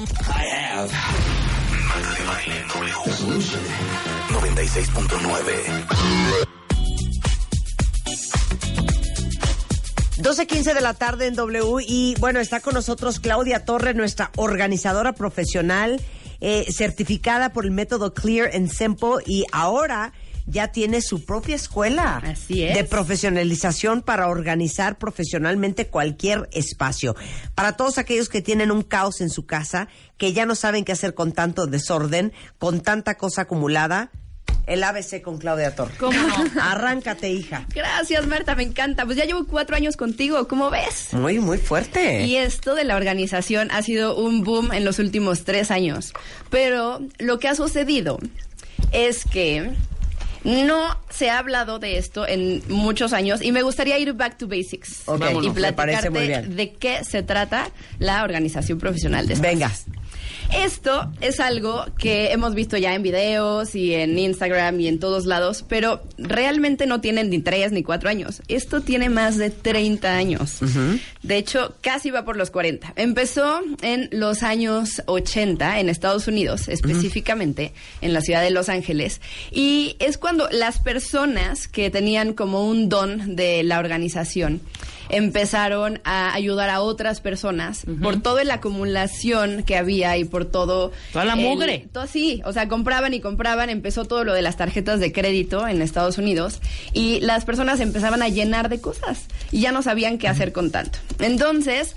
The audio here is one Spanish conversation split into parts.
I have. De baile W. Solution 96.9. 12.15 de la tarde en W y bueno, está con nosotros Claudia Torre, nuestra organizadora profesional, eh, certificada por el método Clear and Simple y ahora ya tiene su propia escuela Así es. de profesionalización para organizar profesionalmente cualquier espacio. Para todos aquellos que tienen un caos en su casa, que ya no saben qué hacer con tanto desorden, con tanta cosa acumulada, el ABC con Claudia Torre. ¿Cómo no? Arráncate, hija. Gracias, Marta, me encanta. Pues ya llevo cuatro años contigo, ¿cómo ves? Muy, muy fuerte. Y esto de la organización ha sido un boom en los últimos tres años. Pero lo que ha sucedido es que no se ha hablado de esto en muchos años y me gustaría ir back to basics y me parece muy platicarte bien. de qué se trata la organización profesional de espacios. Venga. Esto es algo que hemos visto ya en videos y en Instagram y en todos lados, pero realmente no tienen ni tres ni cuatro años. Esto tiene más de 30 años. De hecho, casi va por los 40. Empezó en los años 80 en Estados Unidos, específicamente en la ciudad de Los Ángeles. Y es cuando las personas que tenían como un don de la organización empezaron a ayudar a otras personas por toda la acumulación que había y por todo Toda la el- mugre. todo sí, o sea, compraban y compraban, empezó todo lo de las tarjetas de crédito en Estados Unidos y las personas empezaban a llenar de cosas y ya no sabían qué hacer con tanto. Entonces,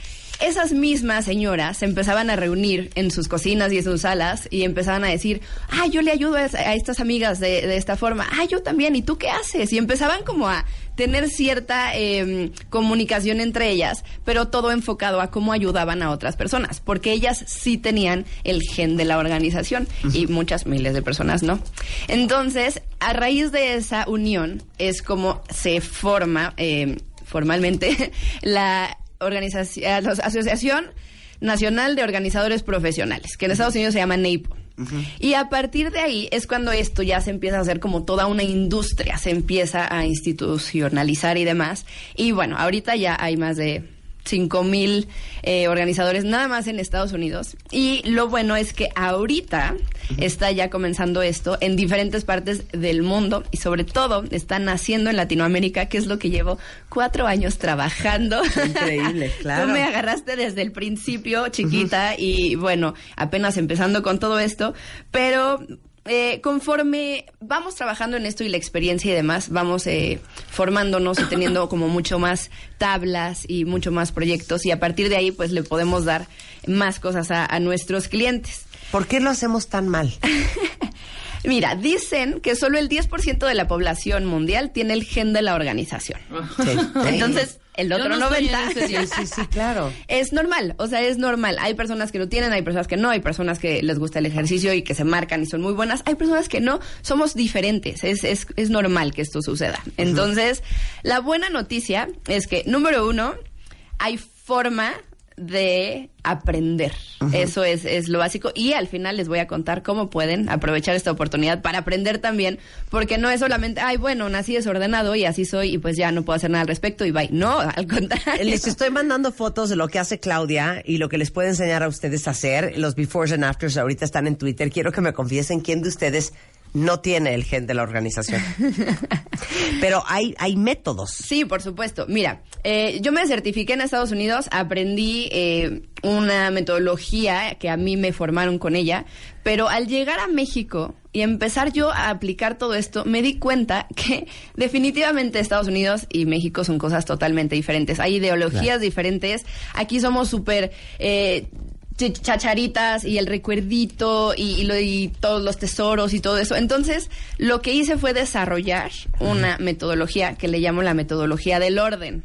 esas mismas señoras se empezaban a reunir en sus cocinas y en sus salas y empezaban a decir, ah, yo le ayudo a, a estas amigas de, de esta forma, ah, yo también, ¿y tú qué haces? Y empezaban como a tener cierta eh, comunicación entre ellas, pero todo enfocado a cómo ayudaban a otras personas, porque ellas sí tenían el gen de la organización y muchas miles de personas no. Entonces, a raíz de esa unión es como se forma eh, formalmente la organización, Asociación Nacional de Organizadores Profesionales, que en Estados Unidos se llama NAPO. Y a partir de ahí es cuando esto ya se empieza a hacer como toda una industria, se empieza a institucionalizar y demás. Y bueno, ahorita ya hay más de 5 mil eh, organizadores nada más en Estados Unidos. Y lo bueno es que ahorita está ya comenzando esto en diferentes partes del mundo y sobre todo está naciendo en Latinoamérica, que es lo que llevo cuatro años trabajando. Increíble, claro. Tú me agarraste desde el principio, chiquita, y bueno, apenas empezando con todo esto, pero eh, conforme vamos trabajando en esto y la experiencia y demás, vamos eh, formándonos y teniendo como mucho más tablas y mucho más proyectos y a partir de ahí pues le podemos dar más cosas a, a nuestros clientes. ¿Por qué lo hacemos tan mal? Mira, dicen que solo el 10% de la población mundial tiene el gen de la organización. Entonces, el otro no estoy en 90 ese Sí, sí, sí, claro. es normal, o sea, es normal. Hay personas que lo tienen, hay personas que no, hay personas que les gusta el ejercicio y que se marcan y son muy buenas, hay personas que no, somos diferentes, es, es, es normal que esto suceda. Entonces, la buena noticia es que, número uno, hay forma de aprender. Eso es, es lo básico. Y al final les voy a contar cómo pueden aprovechar esta oportunidad para aprender también, porque no es solamente, ay, bueno, nací desordenado y así soy y pues ya no puedo hacer nada al respecto y bye. No, al contrario. Les estoy mandando fotos de lo que hace Claudia y lo que les puede enseñar a ustedes a hacer. Los befores and afters ahorita están en Twitter. Quiero que me confiesen quién de ustedes no tiene el gen de la organización. Pero hay, hay métodos. Sí, por supuesto. Mira, eh, yo me certifiqué en Estados Unidos, aprendí eh, una metodología que a mí me formaron con ella, pero al llegar a México y empezar yo a aplicar todo esto, me di cuenta que definitivamente Estados Unidos y México son cosas totalmente diferentes. Hay ideologías diferentes. Aquí somos súper... Eh, chacharitas y el recuerdito y, y lo- y todos los tesoros y todo eso. Entonces, lo que hice fue desarrollar una metodología que le llamo la metodología del orden.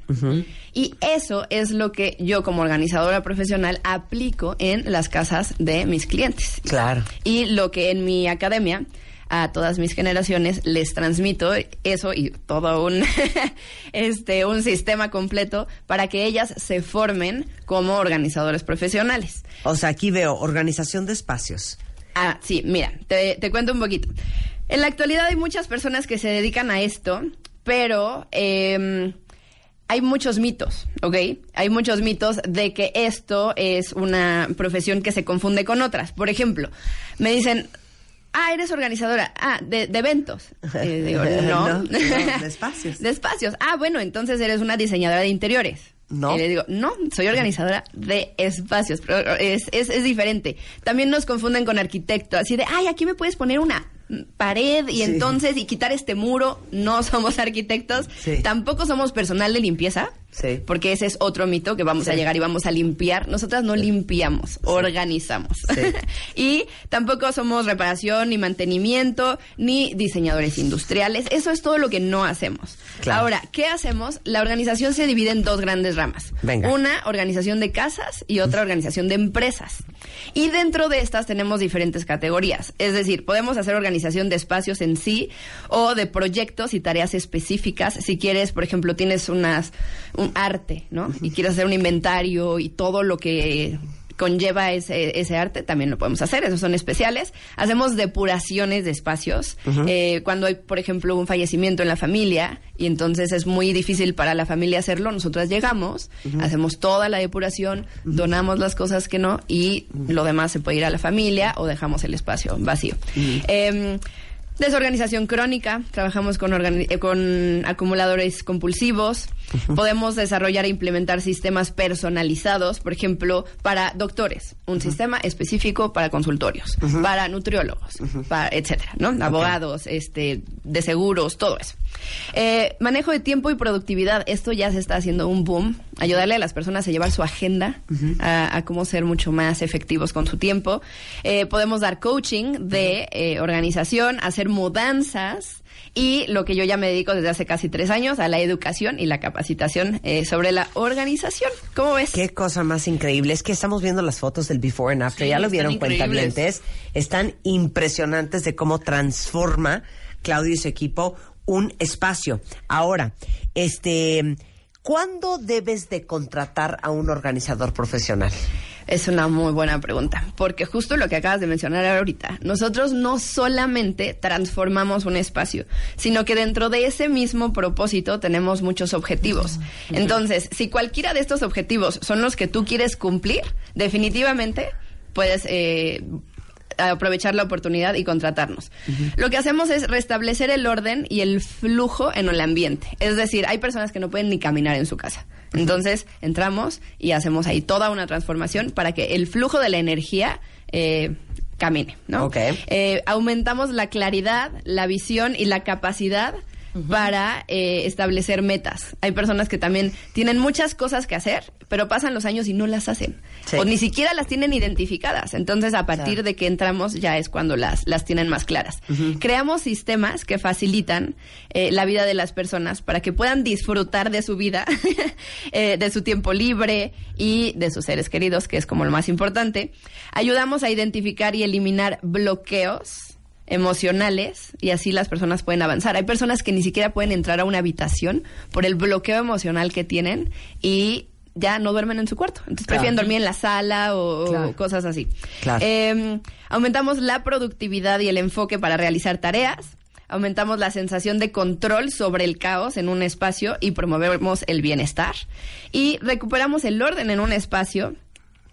Y eso es lo que yo como organizadora profesional aplico en las casas de mis clientes. Claro. Y lo que en mi academia a todas mis generaciones les transmito eso y todo un este un sistema completo para que ellas se formen como organizadores profesionales. O sea, aquí veo organización de espacios. Ah, sí, mira, te, te cuento un poquito. En la actualidad hay muchas personas que se dedican a esto, pero em, hay muchos mitos, ¿ok? Hay muchos mitos de que esto es una profesión que se confunde con otras. Por ejemplo, me dicen, ah, eres organizadora, ah, de, de eventos. Eh, digo, no. No, no, de espacios. De espacios. Ah, bueno, entonces eres una diseñadora de interiores. No. Y le digo, no, soy organizadora de espacios, pero es, es, es diferente. También nos confunden con arquitecto, así de, ay, aquí me puedes poner una pared y Sí. entonces y quitar este muro. No somos arquitectos, Sí. tampoco somos personal de limpieza. Sí. Porque ese es otro mito que vamos a llegar y vamos a limpiar. Nosotras no limpiamos, organizamos. Y tampoco somos reparación, ni mantenimiento, ni diseñadores industriales. Eso es todo lo que no hacemos. Claro. Ahora, ¿qué hacemos? La organización se divide en dos grandes ramas. Venga. Una organización de casas y otra organización de empresas. Y dentro de estas tenemos diferentes categorías. Es decir, podemos hacer organización de espacios en sí o de proyectos y tareas específicas. Si quieres, por ejemplo, tienes unas un arte, ¿no? Y quieres hacer un inventario y todo lo que conlleva ese, ese arte, también lo podemos hacer, esos son especiales. Hacemos depuraciones de espacios. Eh, cuando hay, por ejemplo, un fallecimiento en la familia y entonces es muy difícil para la familia hacerlo, nosotras llegamos, hacemos toda la depuración, donamos las cosas que no y lo demás se puede ir a la familia o dejamos el espacio vacío. Em, Desorganización crónica, trabajamos con, con acumuladores compulsivos, podemos desarrollar e implementar sistemas personalizados, por ejemplo, para doctores, un sistema específico para consultorios, para nutriólogos, para etcétera, ¿no? Abogados, este, de seguros, todo eso. Eh, manejo de tiempo y productividad, esto ya se está haciendo un boom, ayudarle a las personas a llevar su agenda, a, a cómo ser mucho más efectivos con su tiempo. Eh, podemos dar coaching de eh, organización, hacer mudanzas y lo que yo ya me dedico desde hace casi tres años a la educación y la capacitación eh, sobre la organización. ¿Cómo ves? Qué cosa más increíble. Es que estamos viendo las fotos del before and after. Sí, ya lo vieron cuentavientes. Están impresionantes de cómo transforma Claudio y su equipo un espacio. Ahora, este, ¿cuándo debes de contratar a un organizador profesional? Es una muy buena pregunta, porque justo lo que acabas de mencionar ahorita, nosotros no solamente transformamos un espacio, sino que dentro de ese mismo propósito tenemos muchos objetivos. Entonces, si cualquiera de estos objetivos son los que tú quieres cumplir, definitivamente puedes eh, aprovechar la oportunidad y contratarnos. Lo que hacemos es restablecer el orden y el flujo en el ambiente. Es decir, hay personas que no pueden ni caminar en su casa. Entonces entramos y hacemos ahí toda una transformación para que el flujo de la energía eh, camine, ¿no? Ok. Eh, aumentamos la claridad, la visión y la capacidad para eh, establecer metas. Hay personas que también tienen muchas cosas que hacer, pero pasan los años y no las hacen. Sí. O ni siquiera las tienen identificadas. Entonces, a partir Claro. de que entramos ya es cuando las, las tienen más claras. Creamos sistemas que facilitan eh, la vida de las personas para que puedan disfrutar de su vida, eh, de su tiempo libre y de sus seres queridos, que es como lo más importante. Ayudamos a identificar y eliminar bloqueos emocionales y así las personas pueden avanzar. Hay personas que ni siquiera pueden entrar a una habitación por el bloqueo emocional que tienen y ya no duermen en su cuarto. Entonces Claro. prefieren dormir en la sala o, Claro. cosas así. Claro. Eh, aumentamos la productividad y el enfoque para realizar tareas. Aumentamos la sensación de control sobre el caos en un espacio y promovemos el bienestar. Y recuperamos el orden en un espacio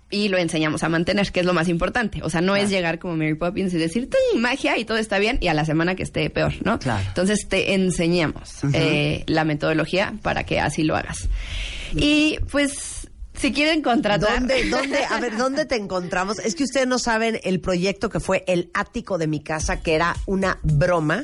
y lo enseñamos a mantener, que es lo más importante. O sea, no es llegar como Mary Poppins y decir, "Tin, magia y todo está bien, y a la semana que esté peor, ¿no? Claro. Entonces te enseñamos eh, la metodología para que así lo hagas. Y pues, si quieren contratar... ¿Dónde, dónde, a ver, ¿dónde te encontramos? Es que ustedes no saben el proyecto que fue el ático de mi casa, que era una broma.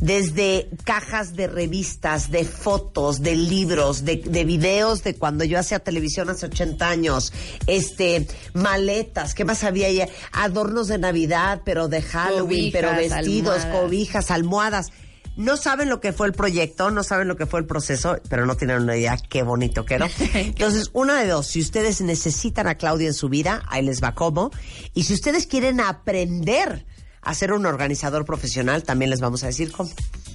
Desde cajas de revistas, de fotos, de libros, de, de videos de cuando yo hacía televisión hace 80 años, este, maletas, ¿qué más había ahí? Adornos de Navidad, pero de Halloween, pero vestidos, almohadas. cobijas, almohadas. No saben lo que fue el proyecto, no saben lo que fue el proceso, pero no tienen una idea qué bonito quedó. Entonces, una de dos, si ustedes necesitan a Claudia en su vida, ahí les va cómo. Y si ustedes quieren aprender a ser un organizador profesional, también les vamos a decir cómo.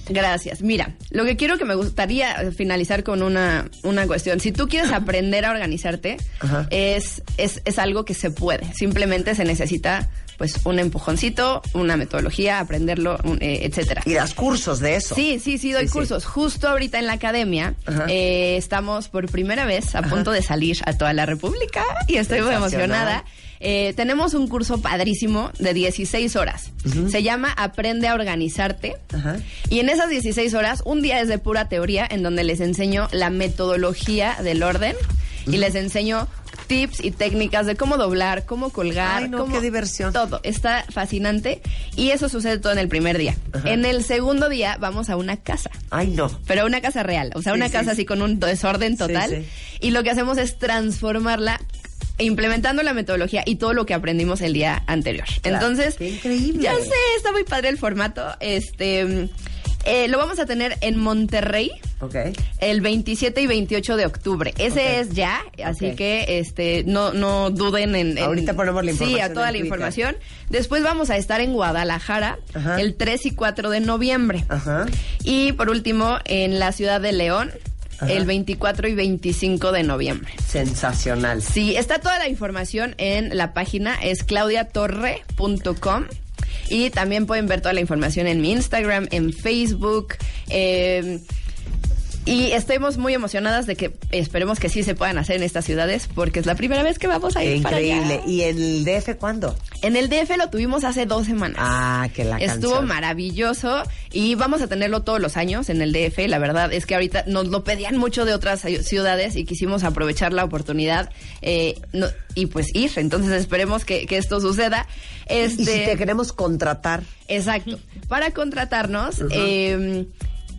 Gracias. Mira, lo que quiero que me gustaría finalizar con una, una cuestión. Si tú quieres aprender a organizarte, es, es, es algo que se puede. Simplemente se necesita pues un empujoncito, una metodología, aprenderlo, eh, etcétera. Y das cursos de eso. Sí, sí, sí, doy Sí, sí. cursos. Justo ahorita en la academia eh, estamos por primera vez a punto de salir a toda la República y estoy muy emocionada. Eh, tenemos un curso padrísimo de 16 horas. Se llama Aprende a organizarte. Y en esas 16 horas, un día es de pura teoría en donde les enseño la metodología del orden y les enseño tips y técnicas de cómo doblar, cómo colgar, Ay, no, cómo- qué diversión. Todo, está fascinante y eso sucede todo en el primer día. Ajá. En el segundo día vamos a una casa. Ay, no. Pero una casa real, o sea, Sí, una sí, casa sí. así con un desorden total. Y lo que hacemos es transformarla implementando la metodología y todo lo que aprendimos el día anterior. Claro, Entonces, qué increíble. ya sé, está muy padre el formato. Este, eh, lo vamos a tener en Monterrey Ok. el 27 y 28 de octubre. Ese es ya, así que este no no duden en, en- Ahorita ponemos la Sí, información a toda la información. Después vamos a estar en Guadalajara Ajá. el 3 y 4 de noviembre. Ajá. Y por último, en la ciudad de León, Ajá. el 24 y 25 de noviembre. Sensacional. Sí, está toda la información en la página, es claudiatorre.com. Y también pueden ver toda la información en mi Instagram, en Facebook. eh, y estemos muy emocionadas de que esperemos que sí se puedan hacer en estas ciudades, porque es la primera vez que vamos a ir para allá. Increíble. ¿Y el DF cuándo? En el DF lo tuvimos hace dos semanas. Ah, que la Estuvo canción. maravilloso y vamos a tenerlo todos los años en el DF. La verdad es que ahorita nos lo pedían mucho de otras ciudades y quisimos aprovechar la oportunidad eh, no- y pues ir. Entonces esperemos que, que esto suceda. Este, Y si te queremos contratar, Exacto. Para contratarnos, eh,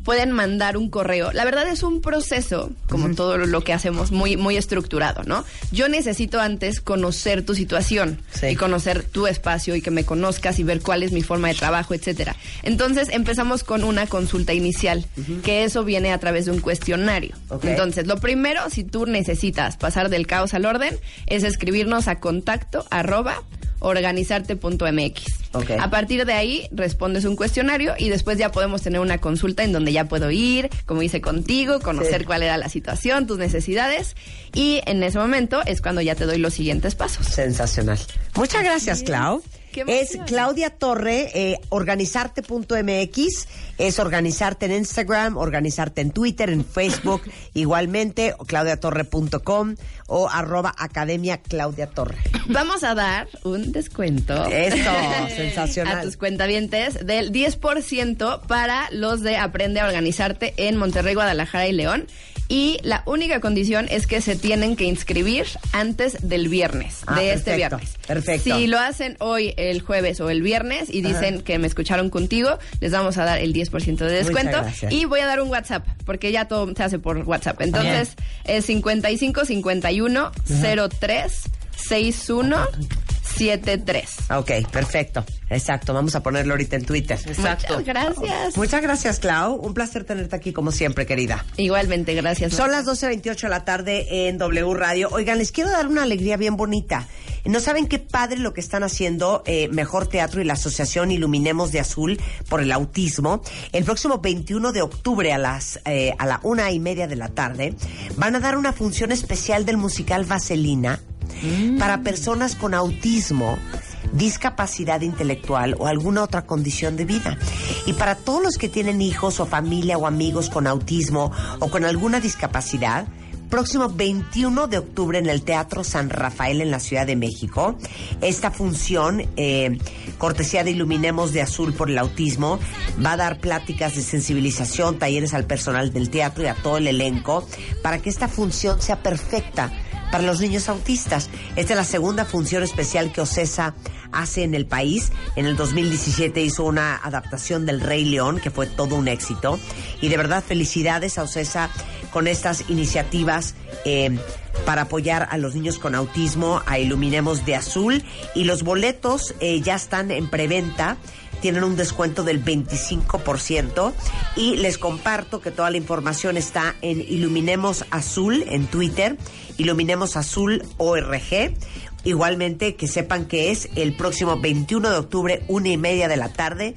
pueden mandar un correo. La verdad es un proceso, como todo lo que hacemos, muy, muy estructurado, ¿no? Yo necesito antes conocer tu situación Sí. y conocer tu espacio y que me conozcas y ver cuál es mi forma de trabajo, etcétera. Entonces empezamos con una consulta inicial, que eso viene a través de un cuestionario. Entonces, lo primero, si tú necesitas pasar del caos al orden, es escribirnos a contacto arroba organizarte.mx. Ok. A partir de ahí respondes un cuestionario y después ya podemos tener una consulta en donde ya puedo ir, como hice contigo, conocer Sí. cuál era la situación, tus necesidades y en ese momento es cuando ya te doy los siguientes pasos. sensacional. Muchas gracias, Clau. Es. Claudia Torre, eh, organizarte.mx, es organizarte en Instagram, organizarte en Twitter, en Facebook, igualmente, o claudiatorre.com o arroba academia Claudia Torre. Vamos a dar un descuento. Eso, sensacional. A tus cuentavientes del 10% para los de Aprende a Organizarte en Monterrey, Guadalajara y León. Y la única condición es que se tienen que inscribir antes del viernes, Ah, de este viernes. perfecto. Si lo hacen hoy, el jueves o el viernes y dicen que me escucharon contigo, les vamos a dar el 10% de descuento. Y voy a dar un WhatsApp, porque ya todo se hace por WhatsApp. Entonces, es 55 51 03 61 73. Ok, perfecto. Exacto, vamos a ponerlo ahorita en Twitter. Muchas gracias. Muchas gracias, Clau. Un placer tenerte aquí como siempre, querida. Igualmente, gracias. Son las 12.28 de la tarde en W Radio. Oigan, les quiero dar una alegría bien bonita. No saben qué padre lo que están haciendo eh, Mejor Teatro y la Asociación Iluminemos de Azul por el Autismo. El próximo 21 de octubre a las eh, a la una y media de la tarde van a dar una función especial del musical Vaselina para personas con autismo discapacidad intelectual o alguna otra condición de vida. Y para todos los que tienen hijos o familia o amigos con autismo o con alguna discapacidad, próximo 21 de octubre en el Teatro San Rafael en la Ciudad de México, esta función, eh, cortesía de Iluminemos de Azul por el Autismo, va a dar pláticas de sensibilización, talleres al personal del teatro y a todo el elenco, para que esta función sea perfecta para los niños autistas. Esta es la segunda función especial que OCESA hace en el país. En el 2017 hizo una adaptación del Rey León, que fue todo un éxito. Y de verdad, felicidades a OCESA con estas iniciativas eh, para apoyar a los niños con autismo, a Iluminemos de Azul. Y los boletos eh, ya están en preventa tienen un descuento del 25% y les comparto que toda la información está en Iluminemos Azul en Twitter, Iluminemos Azul ORG. Igualmente que sepan que es el próximo 21 de octubre, una y media de la tarde,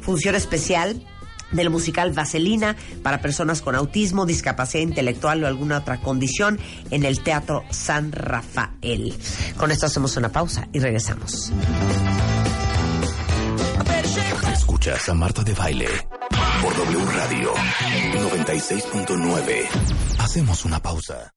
función especial del musical Vaselina para personas con autismo, discapacidad intelectual o alguna otra condición en el Teatro San Rafael. Con esto hacemos una pausa y regresamos. Escuchas a Marta de Baile por W Radio 96.9. Hacemos una pausa.